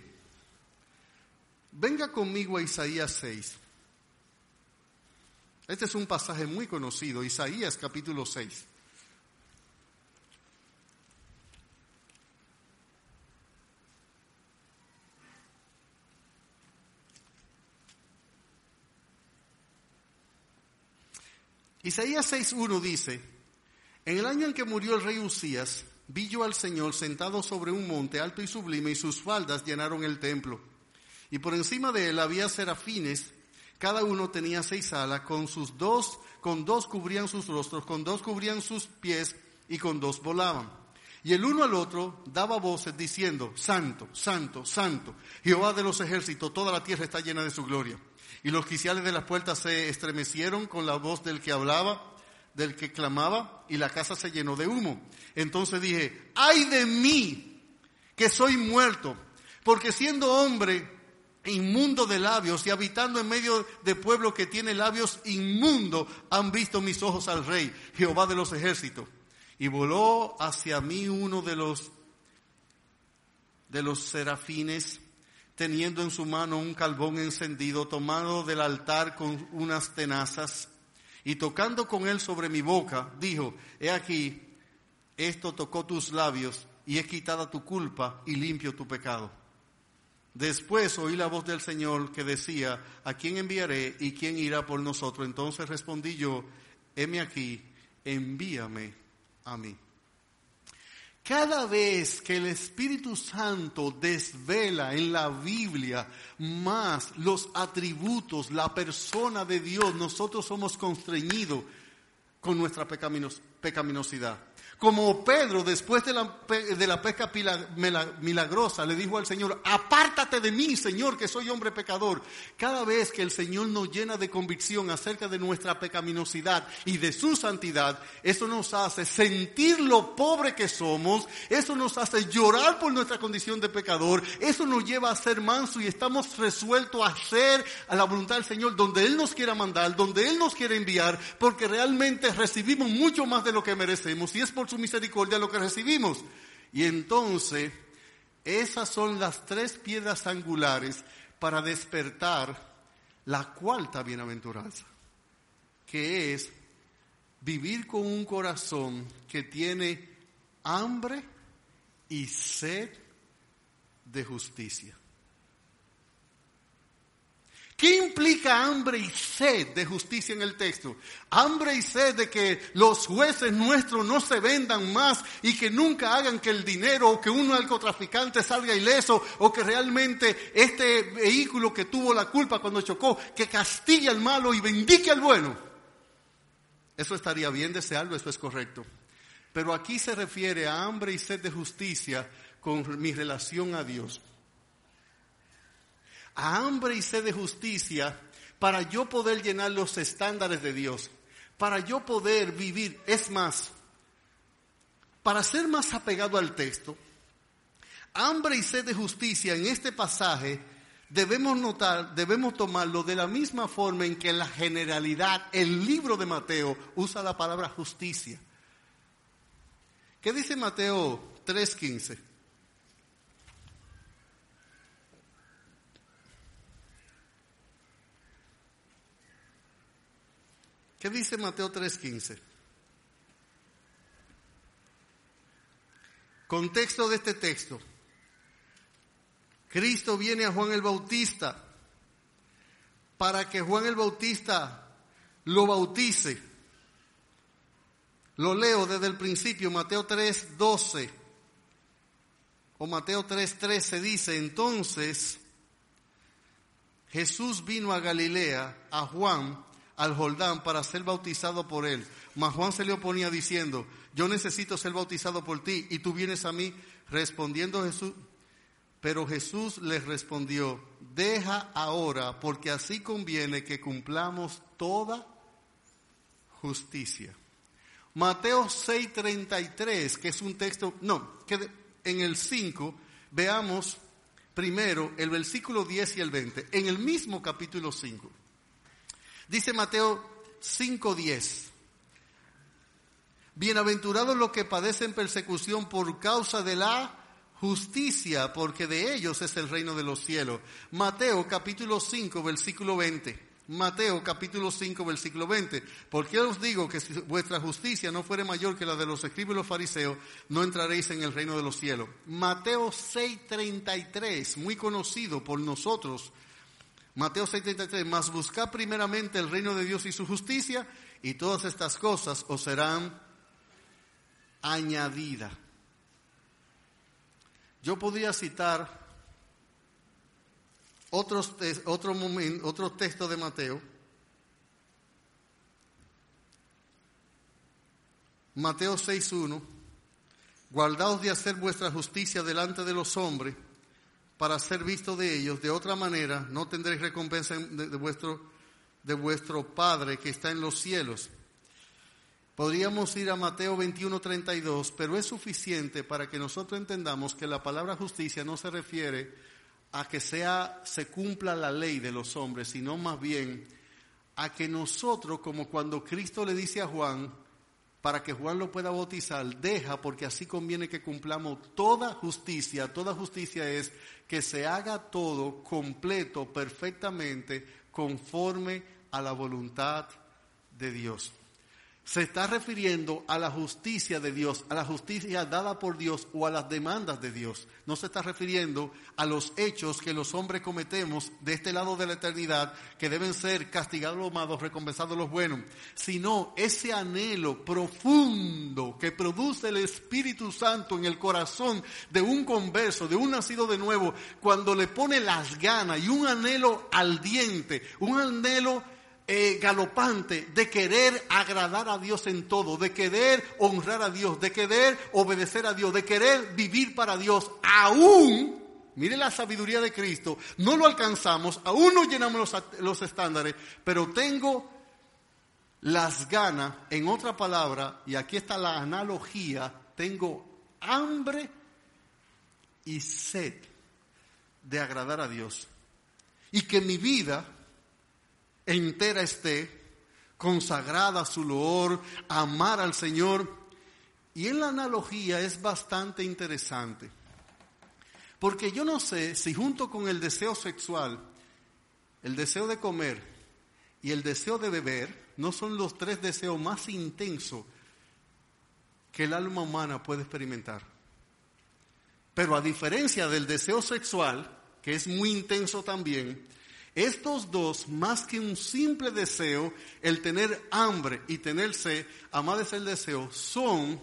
venga conmigo a Isaías 6. Este es un pasaje muy conocido, Isaías capítulo 6. Isaías 6.1 dice, en el año en que murió el rey Usías, vi yo al Señor sentado sobre un monte alto y sublime y sus faldas llenaron el templo. Y por encima de él había serafines, cada uno tenía seis alas, con sus dos, con dos cubrían sus rostros, con dos cubrían sus pies y con dos volaban. Y el uno al otro daba voces diciendo, Santo, Santo, Santo, Jehová de los ejércitos, toda la tierra está llena de su gloria. Y los quiciales de las puertas se estremecieron con la voz del que hablaba del que clamaba y la casa se llenó de humo. Entonces dije, ay de mí, que soy muerto, porque siendo hombre inmundo de labios y habitando en medio de pueblo que tiene labios inmundos, han visto mis ojos al rey, Jehová de los ejércitos. Y voló hacia mí uno de los de los serafines, teniendo en su mano un carbón encendido, tomado del altar con unas tenazas, y tocando con él sobre mi boca, dijo, he aquí, esto tocó tus labios, y es quitada tu culpa y limpio tu pecado. Después oí la voz del Señor que decía, ¿a quién enviaré y quién irá por nosotros? Entonces respondí yo, heme aquí, envíame a mí. Cada vez que el Espíritu Santo desvela en la Biblia más los atributos, la persona de Dios, nosotros somos constreñidos con nuestra pecaminosidad. Como Pedro, después de la, de la pesca milagrosa, le dijo al Señor, apártate de mí, Señor, que soy hombre pecador. Cada vez que el Señor nos llena de convicción acerca de nuestra pecaminosidad y de su santidad, eso nos hace sentir lo pobre que somos, eso nos hace llorar por nuestra condición de pecador, eso nos lleva a ser manso y estamos resueltos a hacer a la voluntad del Señor donde Él nos quiera mandar, donde Él nos quiere enviar, porque realmente recibimos mucho más de lo que merecemos y es por su misericordia lo que recibimos. Y entonces, esas son las tres piedras angulares para despertar la cuarta bienaventuranza, que es vivir con un corazón que tiene hambre y sed de justicia. ¿Qué implica hambre y sed de justicia en el texto? Hambre y sed de que los jueces nuestros no se vendan más y que nunca hagan que el dinero o que un narcotraficante salga ileso o que realmente este vehículo que tuvo la culpa cuando chocó, que castigue al malo y bendique al bueno. Eso estaría bien desearlo, eso es correcto. Pero aquí se refiere a hambre y sed de justicia con mi relación a Dios a hambre y sed de justicia para yo poder llenar los estándares de Dios, para yo poder vivir. Es más, para ser más apegado al texto, hambre y sed de justicia en este pasaje debemos notar, debemos tomarlo de la misma forma en que en la generalidad el libro de Mateo usa la palabra justicia. ¿Qué dice Mateo 3:15? ¿Qué dice Mateo 3:15? Contexto de este texto. Cristo viene a Juan el Bautista para que Juan el Bautista lo bautice. Lo leo desde el principio, Mateo 3:12 o Mateo 3:13 dice, entonces Jesús vino a Galilea, a Juan, al Jordán para ser bautizado por él. Mas Juan se le oponía diciendo, yo necesito ser bautizado por ti y tú vienes a mí respondiendo Jesús. Pero Jesús les respondió, deja ahora porque así conviene que cumplamos toda justicia. Mateo 6:33, que es un texto, no, que en el 5 veamos primero el versículo 10 y el 20, en el mismo capítulo 5. Dice Mateo 5:10. Bienaventurados los que padecen persecución por causa de la justicia, porque de ellos es el reino de los cielos. Mateo capítulo 5, versículo 20. Mateo capítulo 5, versículo 20. Porque os digo que si vuestra justicia no fuere mayor que la de los escribas y los fariseos, no entraréis en el reino de los cielos. Mateo 6:33, muy conocido por nosotros Mateo 6:33, más buscad primeramente el reino de Dios y su justicia, y todas estas cosas os serán añadidas. Yo podría citar otros, otro, momento, otro texto de Mateo. Mateo 6.1, guardaos de hacer vuestra justicia delante de los hombres para ser visto de ellos. De otra manera, no tendréis recompensa de, vuestro, de vuestro Padre que está en los cielos. Podríamos ir a Mateo 21:32, pero es suficiente para que nosotros entendamos que la palabra justicia no se refiere a que sea se cumpla la ley de los hombres, sino más bien a que nosotros, como cuando Cristo le dice a Juan, para que Juan lo pueda bautizar, deja porque así conviene que cumplamos toda justicia. Toda justicia es que se haga todo completo, perfectamente, conforme a la voluntad de Dios se está refiriendo a la justicia de Dios, a la justicia dada por Dios o a las demandas de Dios. No se está refiriendo a los hechos que los hombres cometemos de este lado de la eternidad, que deben ser castigados los malos, recompensados los buenos, sino ese anhelo profundo que produce el Espíritu Santo en el corazón de un converso, de un nacido de nuevo, cuando le pone las ganas y un anhelo al diente, un anhelo eh, galopante de querer agradar a Dios en todo, de querer honrar a Dios, de querer obedecer a Dios, de querer vivir para Dios, aún, mire la sabiduría de Cristo, no lo alcanzamos, aún no llenamos los, los estándares, pero tengo las ganas, en otra palabra, y aquí está la analogía, tengo hambre y sed de agradar a Dios. Y que mi vida entera esté, consagrada a su loor, amar al Señor. Y en la analogía es bastante interesante, porque yo no sé si junto con el deseo sexual, el deseo de comer y el deseo de beber, no son los tres deseos más intensos que el alma humana puede experimentar. Pero a diferencia del deseo sexual, que es muy intenso también, estos dos, más que un simple deseo, el tener hambre y tener sed, amar es el deseo, son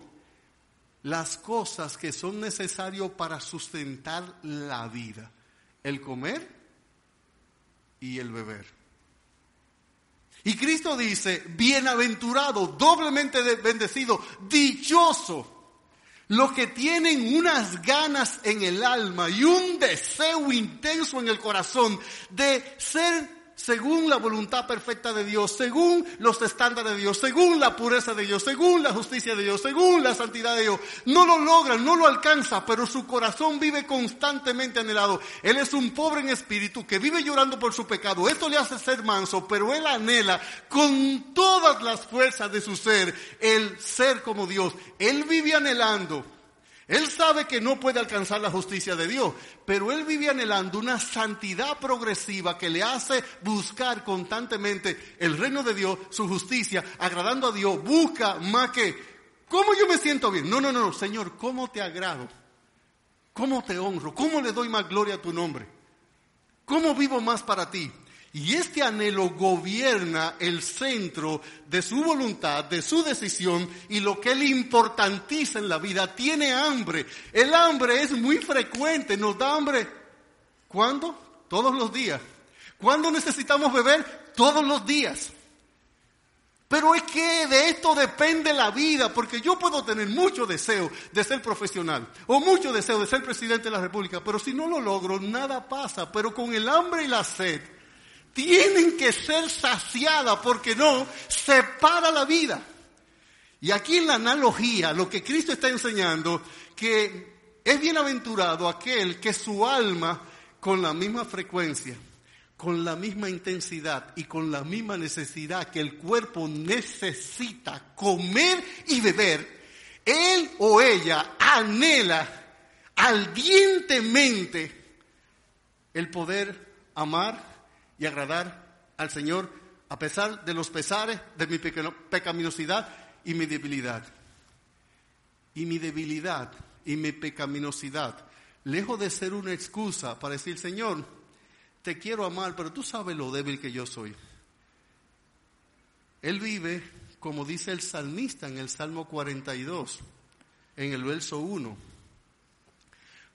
las cosas que son necesarias para sustentar la vida. El comer y el beber. Y Cristo dice, bienaventurado, doblemente bendecido, dichoso los que tienen unas ganas en el alma y un deseo intenso en el corazón de ser según la voluntad perfecta de Dios, según los estándares de Dios, según la pureza de Dios, según la justicia de Dios, según la santidad de Dios. No lo logran, no lo alcanza, pero su corazón vive constantemente anhelado. Él es un pobre en espíritu que vive llorando por su pecado. Esto le hace ser manso, pero él anhela con todas las fuerzas de su ser el ser como Dios. Él vive anhelando él sabe que no puede alcanzar la justicia de Dios, pero él vive anhelando una santidad progresiva que le hace buscar constantemente el reino de Dios, su justicia, agradando a Dios. Busca más que, ¿cómo yo me siento bien? No, no, no, Señor, ¿cómo te agrado? ¿Cómo te honro? ¿Cómo le doy más gloria a tu nombre? ¿Cómo vivo más para ti? Y este anhelo gobierna el centro de su voluntad, de su decisión y lo que él importantiza en la vida. Tiene hambre. El hambre es muy frecuente. Nos da hambre. ¿Cuándo? Todos los días. ¿Cuándo necesitamos beber? Todos los días. Pero es que de esto depende la vida, porque yo puedo tener mucho deseo de ser profesional o mucho deseo de ser presidente de la República, pero si no lo logro, nada pasa. Pero con el hambre y la sed, tienen que ser saciadas porque no separa la vida. Y aquí en la analogía, lo que Cristo está enseñando, que es bienaventurado aquel que su alma con la misma frecuencia, con la misma intensidad y con la misma necesidad que el cuerpo necesita comer y beber, él o ella anhela ardientemente el poder amar y agradar al Señor a pesar de los pesares de mi pecaminosidad y mi debilidad. Y mi debilidad y mi pecaminosidad, lejos de ser una excusa para decir, Señor, te quiero amar, pero tú sabes lo débil que yo soy. Él vive, como dice el salmista en el Salmo 42, en el verso 1.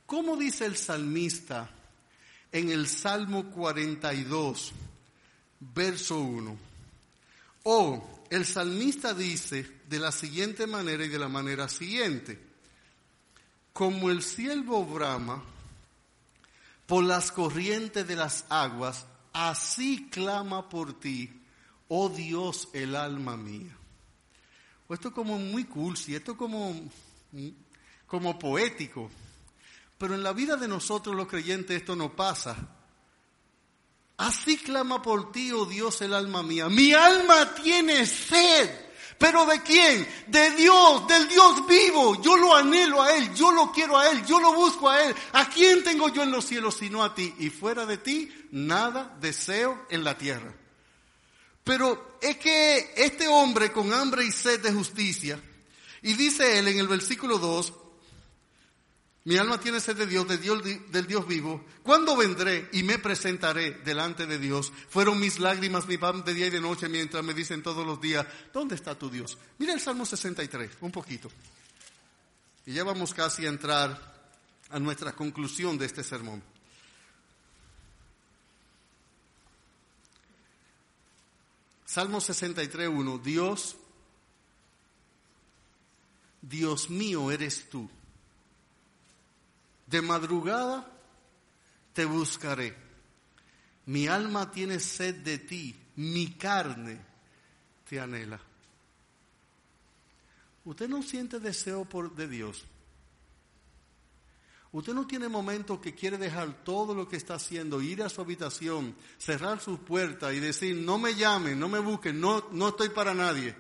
¿Cómo dice el salmista en el Salmo 42, verso 1. O el salmista dice de la siguiente manera y de la manera siguiente, como el siervo brama por las corrientes de las aguas, así clama por ti, oh Dios, el alma mía. Esto es como muy cursi, esto es como, como poético. Pero en la vida de nosotros los creyentes esto no pasa. Así clama por ti, oh Dios, el alma mía. Mi alma tiene sed. ¿Pero de quién? De Dios, del Dios vivo. Yo lo anhelo a Él, yo lo quiero a Él, yo lo busco a Él. ¿A quién tengo yo en los cielos sino a ti? Y fuera de ti, nada deseo en la tierra. Pero es que este hombre con hambre y sed de justicia, y dice él en el versículo 2, mi alma tiene sed de Dios, de Dios, del Dios vivo. ¿Cuándo vendré y me presentaré delante de Dios? Fueron mis lágrimas mi pan de día y de noche mientras me dicen todos los días, ¿dónde está tu Dios? Mira el Salmo 63, un poquito. Y ya vamos casi a entrar a nuestra conclusión de este sermón. Salmo 63, 1. Dios, Dios mío eres tú de madrugada te buscaré. Mi alma tiene sed de ti, mi carne te anhela. ¿Usted no siente deseo por, de Dios? Usted no tiene momento que quiere dejar todo lo que está haciendo, ir a su habitación, cerrar su puerta y decir, no me llamen, no me busquen, no, no estoy para nadie.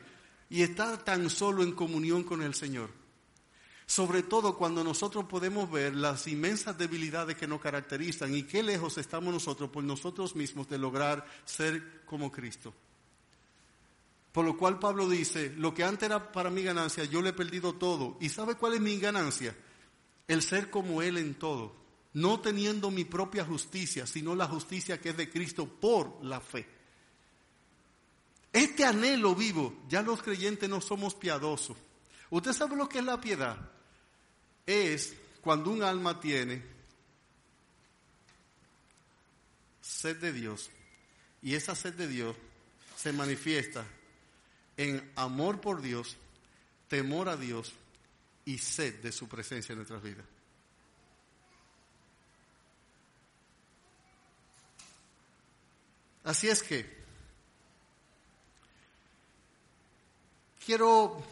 Y estar tan solo en comunión con el Señor. Sobre todo cuando nosotros podemos ver las inmensas debilidades que nos caracterizan y qué lejos estamos nosotros por nosotros mismos de lograr ser como Cristo. Por lo cual Pablo dice, lo que antes era para mi ganancia, yo le he perdido todo. ¿Y sabe cuál es mi ganancia? El ser como Él en todo. No teniendo mi propia justicia, sino la justicia que es de Cristo por la fe. Este anhelo vivo, ya los creyentes no somos piadosos. ¿Usted sabe lo que es la piedad? Es cuando un alma tiene sed de Dios y esa sed de Dios se manifiesta en amor por Dios, temor a Dios y sed de su presencia en nuestras vidas. Así es que quiero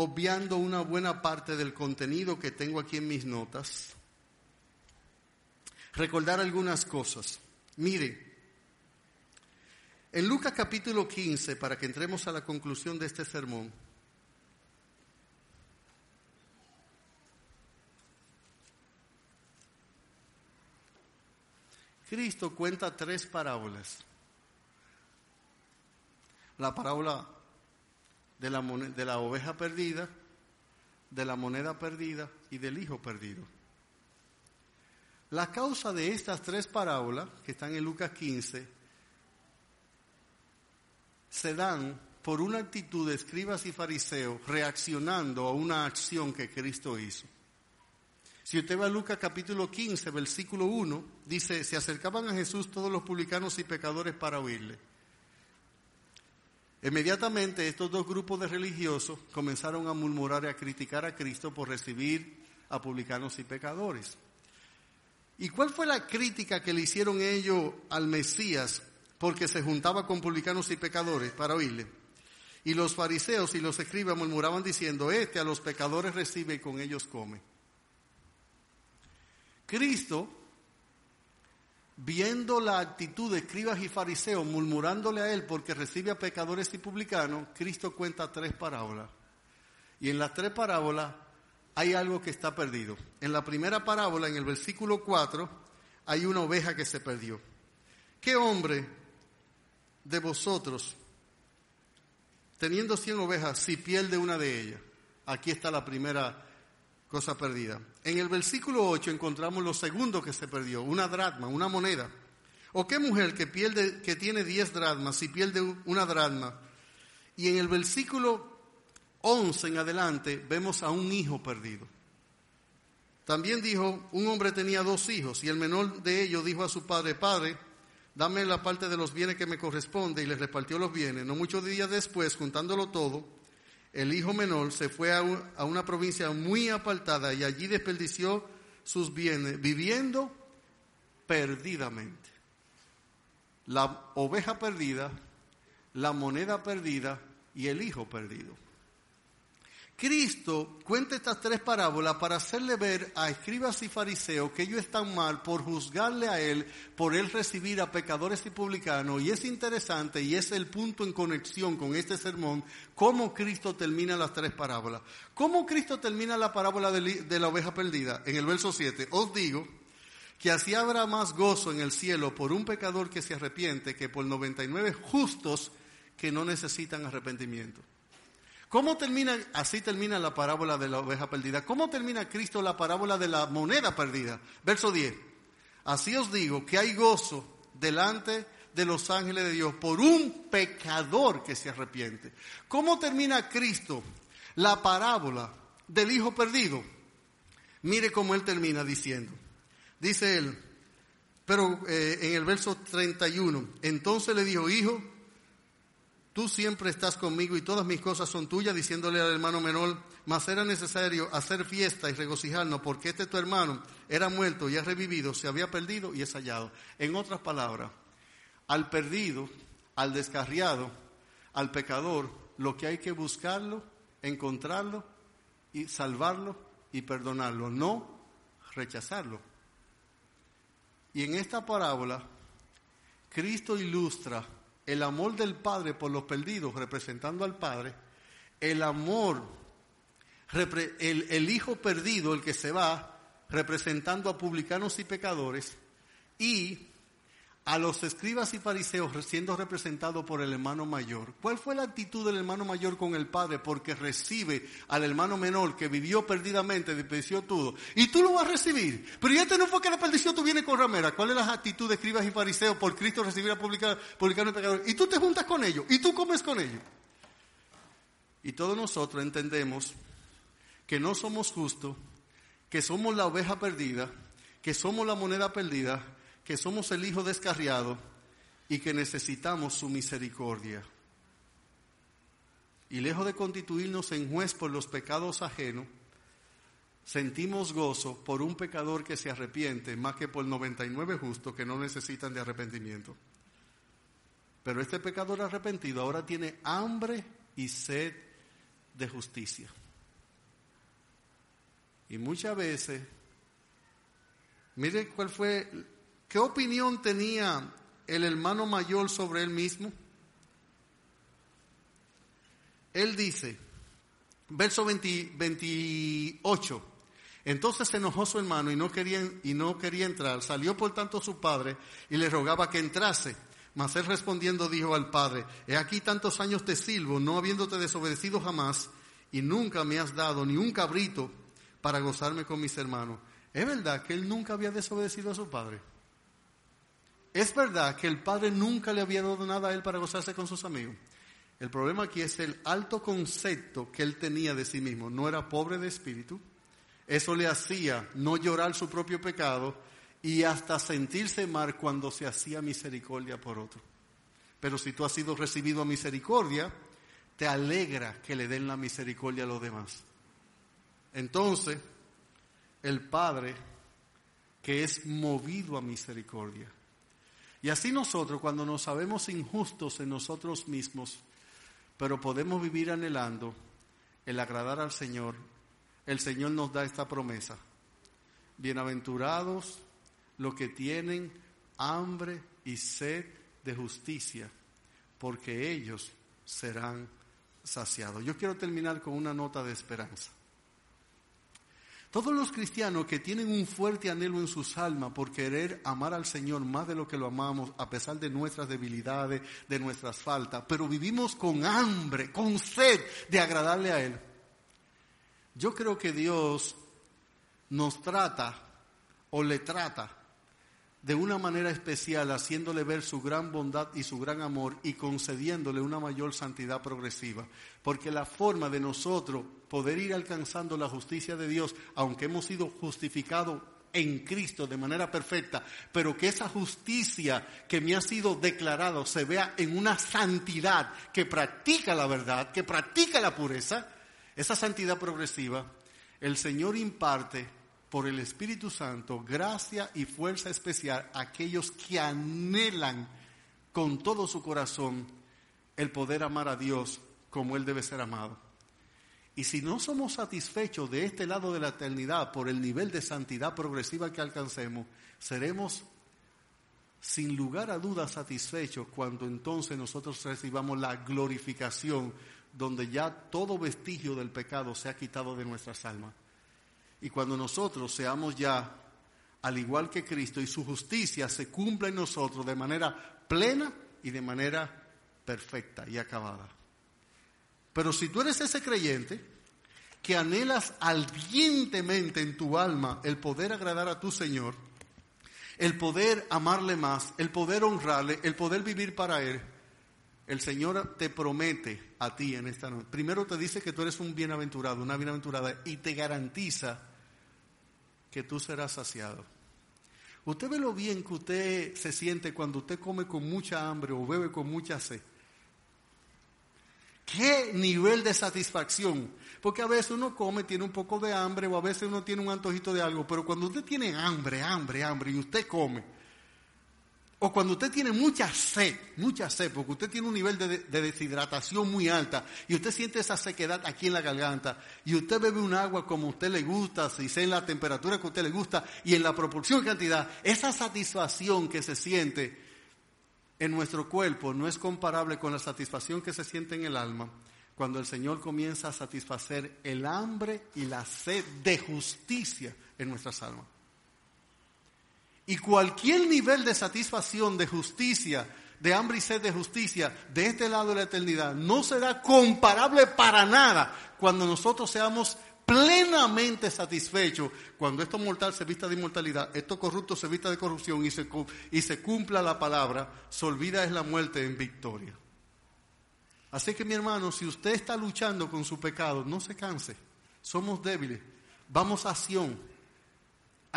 obviando una buena parte del contenido que tengo aquí en mis notas, recordar algunas cosas. Mire, en Lucas capítulo 15, para que entremos a la conclusión de este sermón, Cristo cuenta tres parábolas. La parábola de la, de la oveja perdida, de la moneda perdida y del hijo perdido. La causa de estas tres parábolas, que están en Lucas 15, se dan por una actitud de escribas y fariseos reaccionando a una acción que Cristo hizo. Si usted va a Lucas capítulo 15, versículo 1, dice, se acercaban a Jesús todos los publicanos y pecadores para oírle. Inmediatamente estos dos grupos de religiosos comenzaron a murmurar y a criticar a Cristo por recibir a publicanos y pecadores. ¿Y cuál fue la crítica que le hicieron ellos al Mesías porque se juntaba con publicanos y pecadores para oírle? Y los fariseos y los escribas murmuraban diciendo, este a los pecadores recibe y con ellos come. Cristo viendo la actitud de escribas y fariseos murmurándole a él porque recibe a pecadores y publicanos, Cristo cuenta tres parábolas. Y en las tres parábolas hay algo que está perdido. En la primera parábola, en el versículo 4, hay una oveja que se perdió. ¿Qué hombre de vosotros, teniendo cien ovejas, si pierde una de ellas? Aquí está la primera cosa perdida. En el versículo 8 encontramos lo segundo que se perdió, una dracma, una moneda. ¿O qué mujer que pierde, que tiene 10 dracmas, si pierde una dracma? Y en el versículo 11 en adelante vemos a un hijo perdido. También dijo, un hombre tenía dos hijos y el menor de ellos dijo a su padre, padre, dame la parte de los bienes que me corresponde y le repartió los bienes. No muchos días después, juntándolo todo, el hijo menor se fue a, una provincia muy apartada y allí desperdició sus bienes, viviendo perdidamente. La oveja perdida, la moneda perdida y el hijo perdido. Cristo cuenta estas tres parábolas para hacerle ver a escribas y fariseos que ellos están mal por juzgarle a él, por él recibir a pecadores y publicanos. Y es interesante y es el punto en conexión con este sermón, cómo Cristo termina las tres parábolas. ¿Cómo Cristo termina la parábola de la oveja perdida? En el verso 7, os digo que así habrá más gozo en el cielo por un pecador que se arrepiente que por 99 justos que no necesitan arrepentimiento. ¿Cómo termina, así termina la parábola de la oveja perdida? ¿Cómo termina Cristo la parábola de la moneda perdida? Verso 10. Así os digo que hay gozo delante de los ángeles de Dios por un pecador que se arrepiente. ¿Cómo termina Cristo la parábola del hijo perdido? Mire cómo él termina diciendo. Dice él, pero eh, en el verso 31, entonces le dijo, hijo, tú siempre estás conmigo y todas mis cosas son tuyas, diciéndole al hermano menor, mas era necesario hacer fiesta y regocijarnos porque este tu hermano era muerto y ha revivido, se había perdido y es hallado. En otras palabras, al perdido, al descarriado, al pecador, lo que hay que buscarlo, encontrarlo y salvarlo y perdonarlo, no rechazarlo. Y en esta parábola, Cristo ilustra el amor del Padre por los perdidos, representando al Padre, el amor, el, Hijo perdido, el que se va, representando a publicanos y pecadores, y a los escribas y fariseos siendo representados por el hermano mayor. ¿Cuál fue la actitud del hermano mayor con el padre? Porque recibe al hermano menor que vivió perdidamente, desperdició todo. Y tú lo vas a recibir. Pero ya este no fue que la perdición tú vienes con ramera. ¿Cuál es la actitud de escribas y fariseos por Cristo recibir a publicar y pecadores? Y tú te juntas con ellos. Y tú comes con ellos. Y todos nosotros entendemos que no somos justos, que somos la oveja perdida, que somos la moneda perdida, que somos el Hijo descarriado y que necesitamos su misericordia. Y lejos de constituirnos en juez por los pecados ajenos, sentimos gozo por un pecador que se arrepiente más que por 99 justos que no necesitan de arrepentimiento. Pero este pecador arrepentido ahora tiene hambre y sed de justicia. Y muchas veces, mire cuál fue ¿Qué opinión tenía el hermano mayor sobre él mismo? Él dice, verso 28, entonces se enojó su hermano y no, quería, y no quería entrar. Salió por tanto su padre y le rogaba que entrase. Mas él respondiendo dijo al padre, he aquí tantos años te silbo, no habiéndote desobedecido jamás, y nunca me has dado ni un cabrito para gozarme con mis hermanos. ¿Es verdad que él nunca había desobedecido a su padre? Es verdad que el padre nunca le había dado nada a él para gozarse con sus amigos. El problema aquí es el alto concepto que él tenía de sí mismo. No era pobre de espíritu. Eso le hacía no llorar su propio pecado y hasta sentirse mal cuando se hacía misericordia por otro. Pero si tú has sido recibido a misericordia, te alegra que le den la misericordia a los demás. Entonces, el Padre, que es movido a misericordia, y así nosotros, cuando nos sabemos injustos en nosotros mismos, pero podemos vivir anhelando el agradar al Señor, el Señor nos da esta promesa. Bienaventurados los que tienen hambre y sed de justicia, porque ellos serán saciados. Yo quiero terminar con una nota de esperanza. Todos los cristianos que tienen un fuerte anhelo en sus almas por querer amar al Señor más de lo que lo amamos, a pesar de nuestras debilidades, de nuestras faltas, pero vivimos con hambre, con sed de agradarle a Él. Yo creo que Dios nos trata o le trata de una manera especial, haciéndole ver su gran bondad y su gran amor y concediéndole una mayor santidad progresiva. Porque la forma de nosotros poder ir alcanzando la justicia de Dios, aunque hemos sido justificados en Cristo de manera perfecta, pero que esa justicia que me ha sido declarada se vea en una santidad que practica la verdad, que practica la pureza, esa santidad progresiva, el Señor imparte por el Espíritu Santo gracia y fuerza especial a aquellos que anhelan con todo su corazón el poder amar a Dios como Él debe ser amado. Y si no somos satisfechos de este lado de la eternidad por el nivel de santidad progresiva que alcancemos, seremos sin lugar a dudas satisfechos cuando entonces nosotros recibamos la glorificación donde ya todo vestigio del pecado se ha quitado de nuestras almas. Y cuando nosotros seamos ya, al igual que Cristo, y su justicia se cumpla en nosotros de manera plena y de manera perfecta y acabada. Pero si tú eres ese creyente que anhelas ardientemente en tu alma el poder agradar a tu Señor, el poder amarle más, el poder honrarle, el poder vivir para Él, el Señor te promete a ti en esta noche. Primero te dice que tú eres un bienaventurado, una bienaventurada, y te garantiza que tú serás saciado. Usted ve lo bien que usted se siente cuando usted come con mucha hambre o bebe con mucha sed. ¿Qué nivel de satisfacción? Porque a veces uno come, tiene un poco de hambre o a veces uno tiene un antojito de algo, pero cuando usted tiene hambre, hambre, hambre y usted come, o cuando usted tiene mucha sed, mucha sed, porque usted tiene un nivel de, deshidratación muy alta y usted siente esa sequedad aquí en la garganta y usted bebe un agua como a usted le gusta, si sea en la temperatura que a usted le gusta y en la proporción cantidad, esa satisfacción que se siente en nuestro cuerpo no es comparable con la satisfacción que se siente en el alma cuando el Señor comienza a satisfacer el hambre y la sed de justicia en nuestras almas. Y cualquier nivel de satisfacción, de justicia, de hambre y sed de justicia de este lado de la eternidad no será comparable para nada cuando nosotros seamos plenamente satisfechos, cuando esto mortal se vista de inmortalidad, esto corrupto se vista de corrupción y se, cumpla la palabra, se olvida es la muerte en victoria. Así que mi hermano, si usted está luchando con su pecado, no se canse, somos débiles, vamos a Sion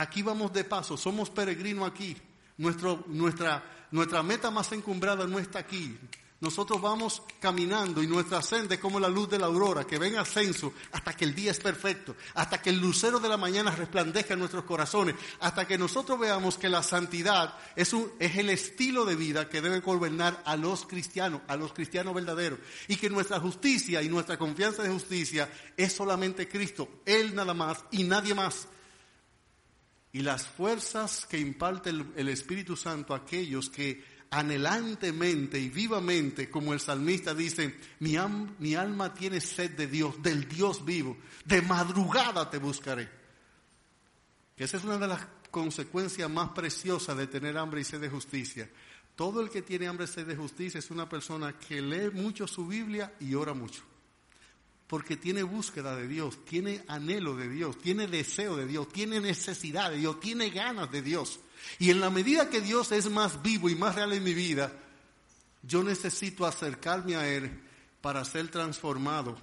Aquí vamos de paso, somos peregrinos aquí. Nuestra meta más encumbrada no está aquí. Nosotros vamos caminando y nuestra senda es como la luz de la aurora, que ven ascenso hasta que el día es perfecto, hasta que el lucero de la mañana resplandezca en nuestros corazones, hasta que nosotros veamos que la santidad es, un, es el estilo de vida que debe gobernar a los cristianos, a los cristianos verdaderos, y que nuestra justicia y nuestra confianza de justicia es solamente Cristo, Él nada más y nadie más y las fuerzas que imparte el, Espíritu Santo a aquellos que anhelantemente y vivamente, como el salmista dice, mi, alma tiene sed de Dios, del Dios vivo, de madrugada te buscaré. Esa es una de las consecuencias más preciosas de tener hambre y sed de justicia. Todo el que tiene hambre y sed de justicia es una persona que lee mucho su Biblia y ora mucho porque tiene búsqueda de Dios, tiene anhelo de Dios, tiene deseo de Dios, tiene necesidad de Dios, tiene ganas de Dios. Y en la medida que Dios es más vivo y más real en mi vida, yo necesito acercarme a Él para ser transformado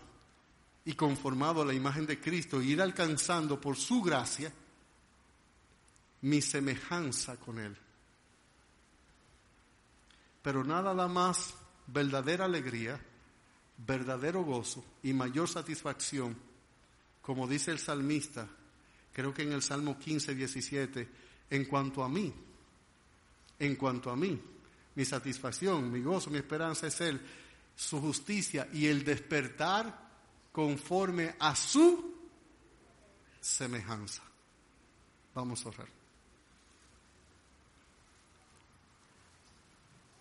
y conformado a la imagen de Cristo y ir alcanzando por su gracia mi semejanza con Él. Pero nada da más verdadera alegría verdadero gozo y mayor satisfacción, como dice el salmista, creo que en el Salmo 15, 17, en cuanto a mí, en cuanto a mí, mi satisfacción, mi gozo, mi esperanza es Él, su justicia y el despertar conforme a su semejanza. Vamos a orar.